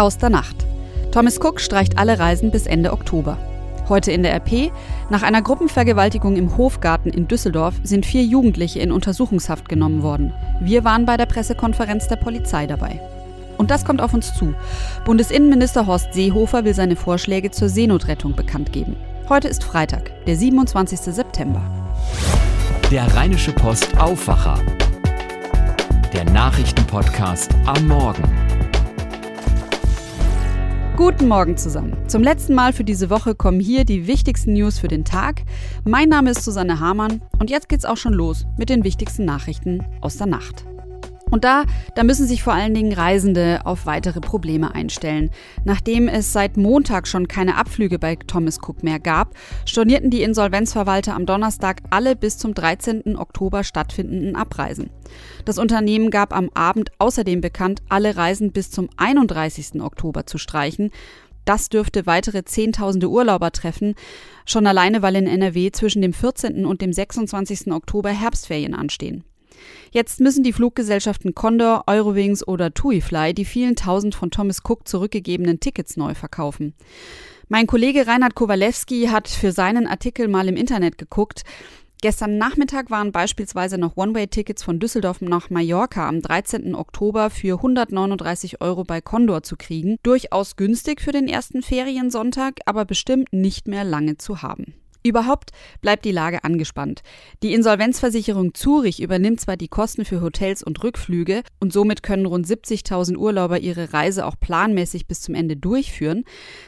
Aus der Nacht. Thomas Cook streicht alle Reisen bis Ende Oktober. Heute in der RP. Nach einer Gruppenvergewaltigung im Hofgarten in Düsseldorf sind vier Jugendliche in Untersuchungshaft genommen worden. Wir waren bei der Pressekonferenz der Polizei dabei. Und das kommt auf uns zu. Bundesinnenminister Horst Seehofer will seine Vorschläge zur Seenotrettung bekannt geben. Heute ist Freitag, der 27. September. Der Rheinische Post Aufwacher. Der Nachrichtenpodcast am Morgen. Guten Morgen zusammen. Zum letzten Mal für diese Woche kommen hier die wichtigsten News für den Tag. Mein Name ist Susanne Hamann und jetzt geht's auch schon los mit den wichtigsten Nachrichten aus der Nacht. Und da, da müssen sich vor allen Dingen Reisende auf weitere Probleme einstellen. Nachdem es seit Montag schon keine Abflüge bei Thomas Cook mehr gab, stornierten die Insolvenzverwalter am Donnerstag alle bis zum 13. Oktober stattfindenden Abreisen. Das Unternehmen gab am Abend außerdem bekannt, alle Reisen bis zum 31. Oktober zu streichen. Das dürfte weitere Zehntausende Urlauber treffen, schon alleine weil in NRW zwischen dem 14. und dem 26. Oktober Herbstferien anstehen. Jetzt müssen die Fluggesellschaften Condor, Eurowings oder TuiFly die vielen tausend von Thomas Cook zurückgegebenen Tickets neu verkaufen. Mein Kollege Reinhard Kowalewski hat für seinen Artikel mal im Internet geguckt. Gestern Nachmittag waren beispielsweise noch One-Way-Tickets von Düsseldorf nach Mallorca am 13. Oktober für 139 Euro bei Condor zu kriegen. Durchaus günstig für den ersten Feriensonntag, aber bestimmt nicht mehr lange zu haben. Überhaupt bleibt die Lage angespannt. Die Insolvenzversicherung Zurich übernimmt zwar die Kosten für Hotels und Rückflüge und somit können rund 70.000 Urlauber ihre Reise auch planmäßig bis zum Ende durchführen.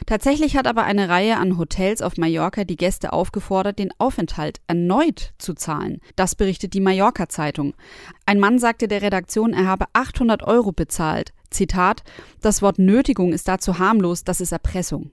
Tatsächlich hat aber eine Reihe an Hotels auf Mallorca die Gäste aufgefordert, den Aufenthalt erneut zu zahlen. Das berichtet die Mallorca Zeitung. Ein Mann sagte der Redaktion, er habe 800 Euro bezahlt. Zitat, das Wort Nötigung ist dazu harmlos, das ist Erpressung.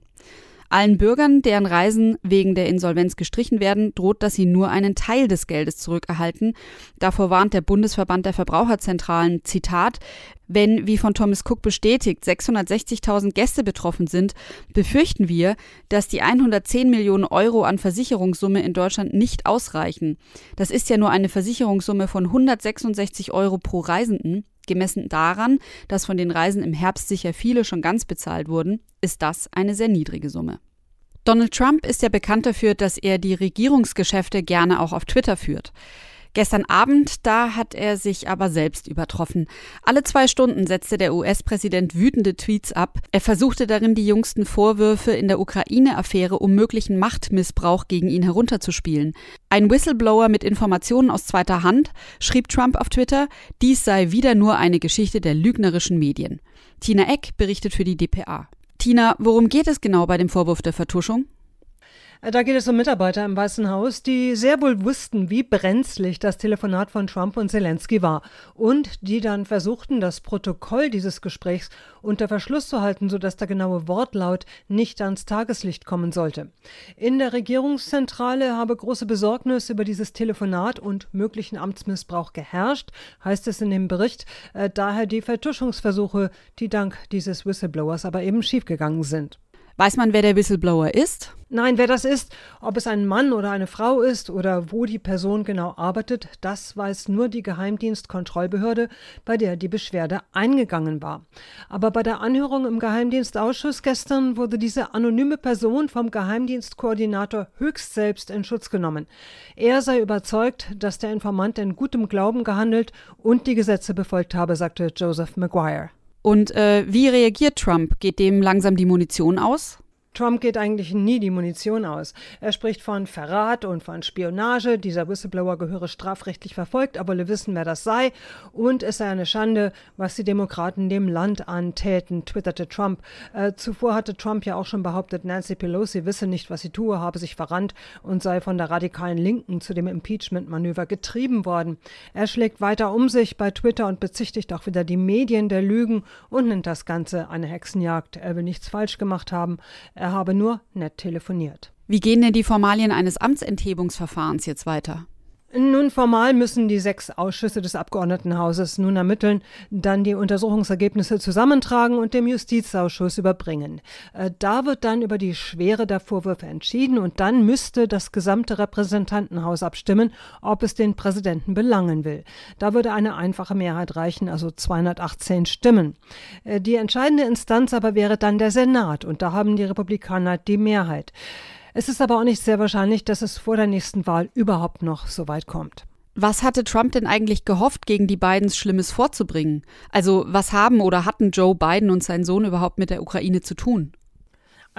Allen Bürgern, deren Reisen wegen der Insolvenz gestrichen werden, droht, dass sie nur einen Teil des Geldes zurückerhalten. Davor warnt der Bundesverband der Verbraucherzentralen, Zitat, wenn, wie von Thomas Cook bestätigt, 660.000 Gäste betroffen sind, befürchten wir, dass die 110 Millionen Euro an Versicherungssumme in Deutschland nicht ausreichen. Das ist ja nur eine Versicherungssumme von 166 Euro pro Reisenden. Gemessen daran, dass von den Reisen im Herbst sicher viele schon ganz bezahlt wurden, ist das eine sehr niedrige Summe. Donald Trump ist ja bekannt dafür, dass er die Regierungsgeschäfte gerne auch auf Twitter führt. Gestern Abend, da hat er sich aber selbst übertroffen. Alle zwei Stunden setzte der US-Präsident wütende Tweets ab. Er versuchte darin, die jüngsten Vorwürfe in der Ukraine-Affäre um möglichen Machtmissbrauch gegen ihn herunterzuspielen. Ein Whistleblower mit Informationen aus zweiter Hand schrieb Trump auf Twitter, dies sei wieder nur eine Geschichte der lügnerischen Medien. Tina Eck berichtet für die DPA. Tina, worum geht es genau bei dem Vorwurf der Vertuschung? Da geht es um Mitarbeiter im Weißen Haus, die sehr wohl wussten, wie brenzlig das Telefonat von Trump und Zelensky war und die dann versuchten, das Protokoll dieses Gesprächs unter Verschluss zu halten, sodass der genaue Wortlaut nicht ans Tageslicht kommen sollte. In der Regierungszentrale habe große Besorgnis über dieses Telefonat und möglichen Amtsmissbrauch geherrscht, heißt es in dem Bericht, äh, daher die Vertuschungsversuche, die dank dieses Whistleblowers aber eben schiefgegangen sind. Weiß man, wer der Whistleblower ist? Nein, wer das ist, ob es ein Mann oder eine Frau ist oder wo die Person genau arbeitet, das weiß nur die Geheimdienstkontrollbehörde, bei der die Beschwerde eingegangen war. Aber bei der Anhörung im Geheimdienstausschuss gestern wurde diese anonyme Person vom Geheimdienstkoordinator höchst selbst in Schutz genommen. Er sei überzeugt, dass der Informant in gutem Glauben gehandelt und die Gesetze befolgt habe, sagte Joseph Maguire. Und äh, wie reagiert Trump? Geht dem langsam die Munition aus? Trump geht eigentlich nie die Munition aus. Er spricht von Verrat und von Spionage. Dieser Whistleblower gehöre strafrechtlich verfolgt, aber wir wissen, wer das sei. Und es sei eine Schande, was die Demokraten dem Land antäten, twitterte Trump. Äh, zuvor hatte Trump ja auch schon behauptet, Nancy Pelosi wisse nicht, was sie tue, habe sich verrannt und sei von der radikalen Linken zu dem Impeachment-Manöver getrieben worden. Er schlägt weiter um sich bei Twitter und bezichtigt auch wieder die Medien der Lügen und nennt das Ganze eine Hexenjagd. Er will nichts falsch gemacht haben. Er habe nur nett telefoniert. Wie gehen denn die Formalien eines Amtsenthebungsverfahrens jetzt weiter? Nun, formal müssen die sechs Ausschüsse des Abgeordnetenhauses nun ermitteln, dann die Untersuchungsergebnisse zusammentragen und dem Justizausschuss überbringen. Äh, da wird dann über die Schwere der Vorwürfe entschieden und dann müsste das gesamte Repräsentantenhaus abstimmen, ob es den Präsidenten belangen will. Da würde eine einfache Mehrheit reichen, also 218 Stimmen. Äh, die entscheidende Instanz aber wäre dann der Senat und da haben die Republikaner die Mehrheit. Es ist aber auch nicht sehr wahrscheinlich, dass es vor der nächsten Wahl überhaupt noch so weit kommt. Was hatte Trump denn eigentlich gehofft, gegen die Bidens Schlimmes vorzubringen? Also was haben oder hatten Joe Biden und sein Sohn überhaupt mit der Ukraine zu tun?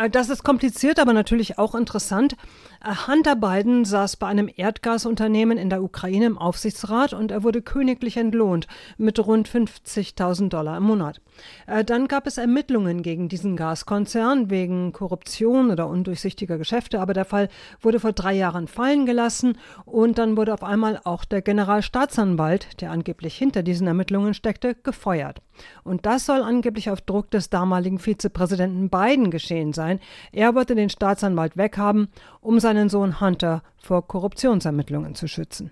Äh, das ist kompliziert, aber natürlich auch interessant. Äh, Hunter Biden saß bei einem Erdgasunternehmen in der Ukraine im Aufsichtsrat und er wurde königlich entlohnt mit rund 50.000 Dollar im Monat. Äh, dann gab es Ermittlungen gegen diesen Gaskonzern wegen Korruption oder undurchsichtiger Geschäfte, aber der Fall wurde vor drei Jahren fallen gelassen und dann wurde auf einmal auch der Generalstaatsanwalt, der angeblich hinter diesen Ermittlungen steckte, gefeuert. Und das soll angeblich auf Druck des damaligen Vizepräsidenten Biden geschehen sein. Er wollte den Staatsanwalt weghaben, um seinen Sohn Hunter vor Korruptionsermittlungen zu schützen.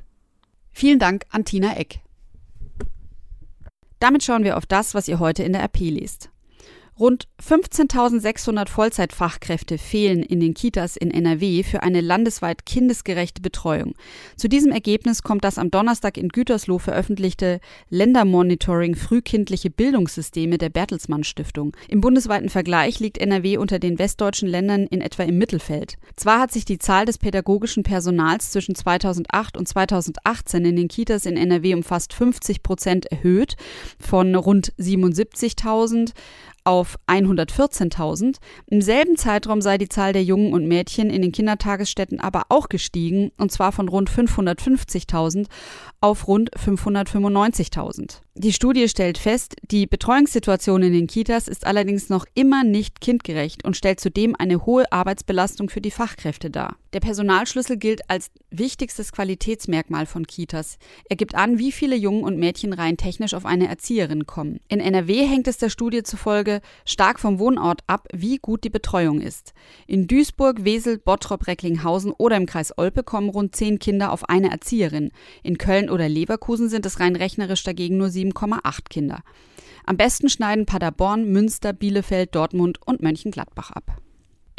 Vielen Dank an Tina Eck. Damit schauen wir auf das, was ihr heute in der RP liest. Rund 15.600 Vollzeitfachkräfte fehlen in den Kitas in NRW für eine landesweit kindesgerechte Betreuung. Zu diesem Ergebnis kommt das am Donnerstag in Gütersloh veröffentlichte Ländermonitoring frühkindliche Bildungssysteme der Bertelsmann Stiftung. Im bundesweiten Vergleich liegt NRW unter den westdeutschen Ländern in etwa im Mittelfeld. Zwar hat sich die Zahl des pädagogischen Personals zwischen 2008 und 2018 in den Kitas in NRW um fast 50 Prozent erhöht, von rund 77.000 auf 114.000. Im selben Zeitraum sei die Zahl der Jungen und Mädchen in den Kindertagesstätten aber auch gestiegen, und zwar von rund 550.000 auf rund 595.000. Die Studie stellt fest, die Betreuungssituation in den Kitas ist allerdings noch immer nicht kindgerecht und stellt zudem eine hohe Arbeitsbelastung für die Fachkräfte dar. Der Personalschlüssel gilt als wichtigstes Qualitätsmerkmal von Kitas. Er gibt an, wie viele Jungen und Mädchen rein technisch auf eine Erzieherin kommen. In NRW hängt es der Studie zufolge stark vom Wohnort ab, wie gut die Betreuung ist. In Duisburg, Wesel, Bottrop, Recklinghausen oder im Kreis Olpe kommen rund zehn Kinder auf eine Erzieherin. In Köln oder Leverkusen sind es rein rechnerisch dagegen nur sieben 7,8 Kinder. Am besten schneiden Paderborn, Münster, Bielefeld, Dortmund und Mönchengladbach ab.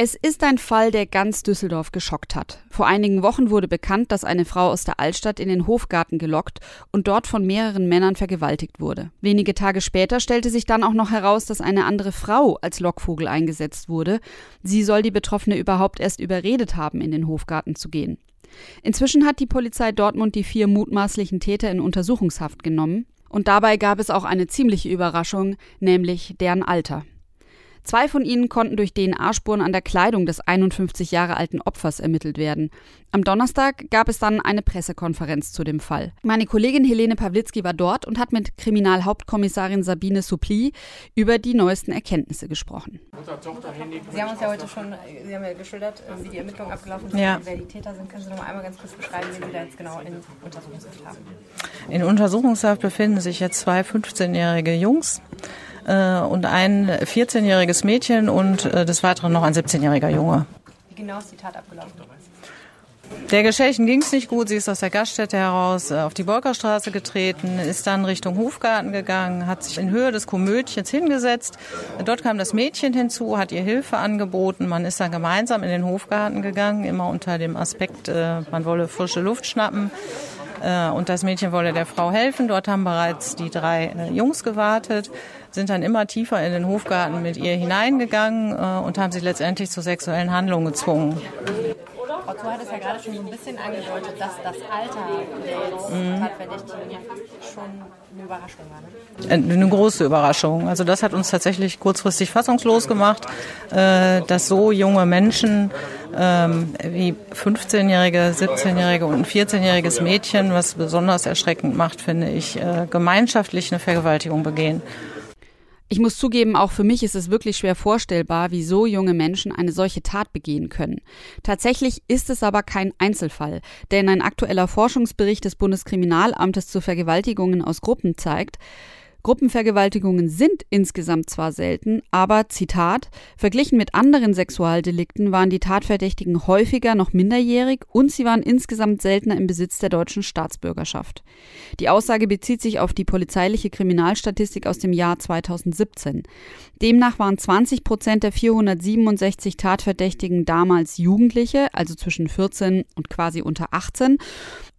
Es ist ein Fall, der ganz Düsseldorf geschockt hat. Vor einigen Wochen wurde bekannt, dass eine Frau aus der Altstadt in den Hofgarten gelockt und dort von mehreren Männern vergewaltigt wurde. Wenige Tage später stellte sich dann auch noch heraus, dass eine andere Frau als Lockvogel eingesetzt wurde. Sie soll die Betroffene überhaupt erst überredet haben, in den Hofgarten zu gehen. Inzwischen hat die Polizei Dortmund die vier mutmaßlichen Täter in Untersuchungshaft genommen. Und dabei gab es auch eine ziemliche Überraschung, nämlich deren Alter. Zwei von ihnen konnten durch DNA-Spuren an der Kleidung des 51 Jahre alten Opfers ermittelt werden. Am Donnerstag gab es dann eine Pressekonferenz zu dem Fall. Meine Kollegin Helene Pawlitzki war dort und hat mit Kriminalhauptkommissarin Sabine Suppli über die neuesten Erkenntnisse gesprochen. Sie haben uns ja heute schon Sie haben ja geschildert, wie die Ermittlungen abgelaufen sind, ja. wer die Täter sind. Können Sie noch mal einmal ganz kurz beschreiben, wie Sie da jetzt genau in Untersuchungshaft haben? In Untersuchungshaft befinden sich jetzt zwei 15-jährige Jungs äh, und ein 14-jähriges Mädchen und äh, des Weiteren noch ein 17-jähriger Junge. Wie genau ist die Tat abgelaufen? Der Geschädigten ging es nicht gut. Sie ist aus der Gaststätte heraus äh, auf die Bolkerstraße getreten, ist dann Richtung Hofgarten gegangen, hat sich in Höhe des Komödchens hingesetzt. Dort kam das Mädchen hinzu, hat ihr Hilfe angeboten. Man ist dann gemeinsam in den Hofgarten gegangen, immer unter dem Aspekt, äh, man wolle frische Luft schnappen. Äh, und das Mädchen wolle der Frau helfen. Dort haben bereits die drei Jungs gewartet sind dann immer tiefer in den Hofgarten mit ihr hineingegangen äh, und haben sie letztendlich zu sexuellen Handlungen gezwungen. Frau Thor hat es ja gerade schon ein bisschen angedeutet, dass das Alter der jetzt mhm. Tatverdächtigen schon eine Überraschung war. Ne? Eine große Überraschung. Also das hat uns tatsächlich kurzfristig fassungslos gemacht, äh, dass so junge Menschen ähm, wie 15-jährige, 17-jährige und ein 14-jähriges Mädchen, was besonders erschreckend macht, finde ich, äh, gemeinschaftlich eine Vergewaltigung begehen. Ich muss zugeben, auch für mich ist es wirklich schwer vorstellbar, wie so junge Menschen eine solche Tat begehen können. Tatsächlich ist es aber kein Einzelfall, denn ein aktueller Forschungsbericht des Bundeskriminalamtes zu Vergewaltigungen aus Gruppen zeigt, Gruppenvergewaltigungen sind insgesamt zwar selten, aber Zitat, verglichen mit anderen Sexualdelikten waren die Tatverdächtigen häufiger noch minderjährig und sie waren insgesamt seltener im Besitz der deutschen Staatsbürgerschaft. Die Aussage bezieht sich auf die polizeiliche Kriminalstatistik aus dem Jahr 2017. Demnach waren 20 Prozent der 467 Tatverdächtigen damals Jugendliche, also zwischen 14 und quasi unter 18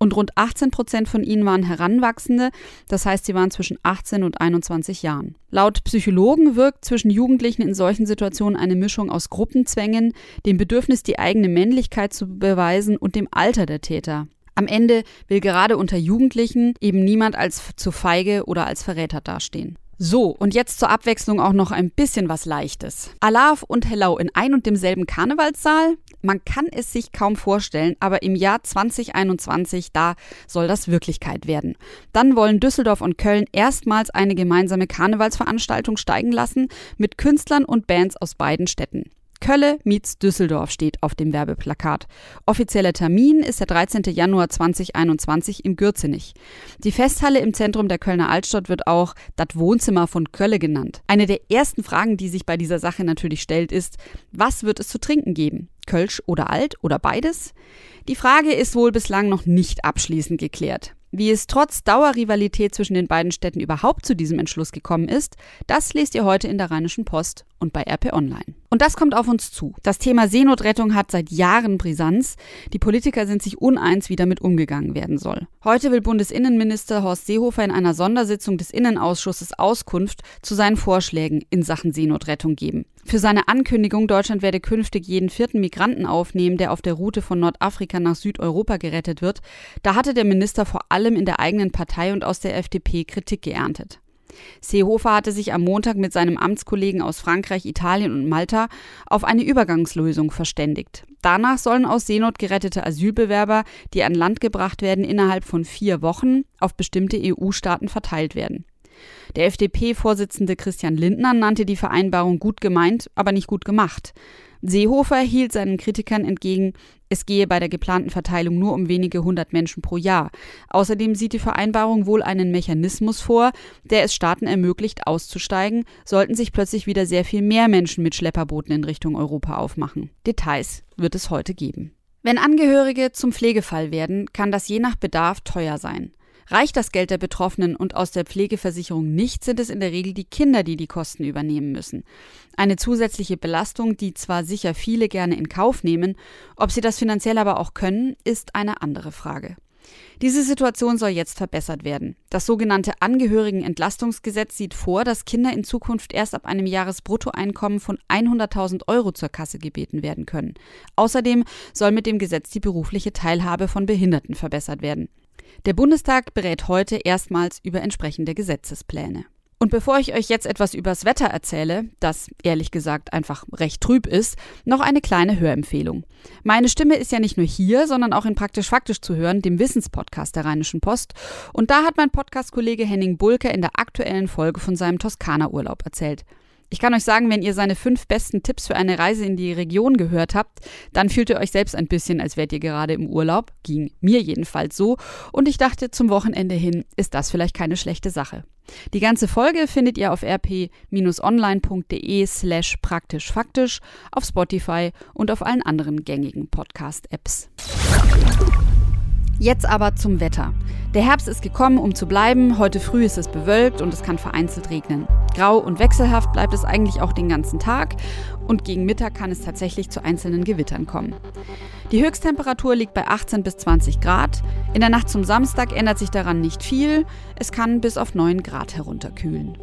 und rund 18 Prozent von ihnen waren Heranwachsende, das heißt, sie waren zwischen 18 und 21 Jahren. Laut Psychologen wirkt zwischen Jugendlichen in solchen Situationen eine Mischung aus Gruppenzwängen, dem Bedürfnis, die eigene Männlichkeit zu beweisen und dem Alter der Täter. Am Ende will gerade unter Jugendlichen eben niemand als zu feige oder als Verräter dastehen. So, und jetzt zur Abwechslung auch noch ein bisschen was Leichtes. Alaf und Hello in ein und demselben Karnevalssaal? Man kann es sich kaum vorstellen, aber im Jahr 2021, da soll das Wirklichkeit werden. Dann wollen Düsseldorf und Köln erstmals eine gemeinsame Karnevalsveranstaltung steigen lassen mit Künstlern und Bands aus beiden Städten. Kölle meets Düsseldorf steht auf dem Werbeplakat. Offizieller Termin ist der 13. Januar 2021 im Gürzenich. Die Festhalle im Zentrum der Kölner Altstadt wird auch das Wohnzimmer von Kölle genannt. Eine der ersten Fragen, die sich bei dieser Sache natürlich stellt, ist, was wird es zu trinken geben? Kölsch oder Alt oder beides? Die Frage ist wohl bislang noch nicht abschließend geklärt. Wie es trotz Dauerrivalität zwischen den beiden Städten überhaupt zu diesem Entschluss gekommen ist, das lest ihr heute in der Rheinischen Post und bei RP Online. Und das kommt auf uns zu. Das Thema Seenotrettung hat seit Jahren Brisanz. Die Politiker sind sich uneins, wie damit umgegangen werden soll. Heute will Bundesinnenminister Horst Seehofer in einer Sondersitzung des Innenausschusses Auskunft zu seinen Vorschlägen in Sachen Seenotrettung geben. Für seine Ankündigung, Deutschland werde künftig jeden vierten Migranten aufnehmen, der auf der Route von Nordafrika nach Südeuropa gerettet wird, da hatte der Minister vor allem in der eigenen Partei und aus der FDP Kritik geerntet. Seehofer hatte sich am Montag mit seinem Amtskollegen aus Frankreich, Italien und Malta auf eine Übergangslösung verständigt. Danach sollen aus Seenot gerettete Asylbewerber, die an Land gebracht werden, innerhalb von vier Wochen auf bestimmte EU-Staaten verteilt werden. Der FDP-Vorsitzende Christian Lindner nannte die Vereinbarung gut gemeint, aber nicht gut gemacht. Seehofer hielt seinen Kritikern entgegen, es gehe bei der geplanten Verteilung nur um wenige hundert Menschen pro Jahr. Außerdem sieht die Vereinbarung wohl einen Mechanismus vor, der es Staaten ermöglicht, auszusteigen, sollten sich plötzlich wieder sehr viel mehr Menschen mit Schlepperbooten in Richtung Europa aufmachen. Details wird es heute geben. Wenn Angehörige zum Pflegefall werden, kann das je nach Bedarf teuer sein. Reicht das Geld der Betroffenen und aus der Pflegeversicherung nicht, sind es in der Regel die Kinder, die die Kosten übernehmen müssen. Eine zusätzliche Belastung, die zwar sicher viele gerne in Kauf nehmen, ob sie das finanziell aber auch können, ist eine andere Frage. Diese Situation soll jetzt verbessert werden. Das sogenannte Angehörigenentlastungsgesetz sieht vor, dass Kinder in Zukunft erst ab einem Jahresbruttoeinkommen von 100.000 Euro zur Kasse gebeten werden können. Außerdem soll mit dem Gesetz die berufliche Teilhabe von Behinderten verbessert werden. Der Bundestag berät heute erstmals über entsprechende Gesetzespläne. Und bevor ich euch jetzt etwas übers Wetter erzähle, das ehrlich gesagt einfach recht trüb ist, noch eine kleine Hörempfehlung. Meine Stimme ist ja nicht nur hier, sondern auch in Praktisch Faktisch zu hören, dem Wissenspodcast der Rheinischen Post. Und da hat mein Podcast-Kollege Henning Bulke in der aktuellen Folge von seinem Toskana-Urlaub erzählt. Ich kann euch sagen, wenn ihr seine fünf besten Tipps für eine Reise in die Region gehört habt, dann fühlt ihr euch selbst ein bisschen, als wärt ihr gerade im Urlaub. Ging mir jedenfalls so. Und ich dachte, zum Wochenende hin ist das vielleicht keine schlechte Sache. Die ganze Folge findet ihr auf rp-online.de slash praktisch faktisch, auf Spotify und auf allen anderen gängigen Podcast-Apps. Jetzt aber zum Wetter. Der Herbst ist gekommen, um zu bleiben. Heute früh ist es bewölkt und es kann vereinzelt regnen. Grau und wechselhaft bleibt es eigentlich auch den ganzen Tag und gegen Mittag kann es tatsächlich zu einzelnen Gewittern kommen. Die Höchsttemperatur liegt bei 18 bis 20 Grad. In der Nacht zum Samstag ändert sich daran nicht viel. Es kann bis auf 9 Grad herunterkühlen.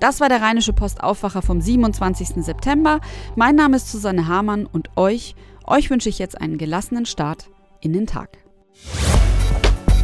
Das war der Rheinische Post Aufwacher vom 27. September. Mein Name ist Susanne Hamann und euch, euch wünsche ich jetzt einen gelassenen Start in den Tag.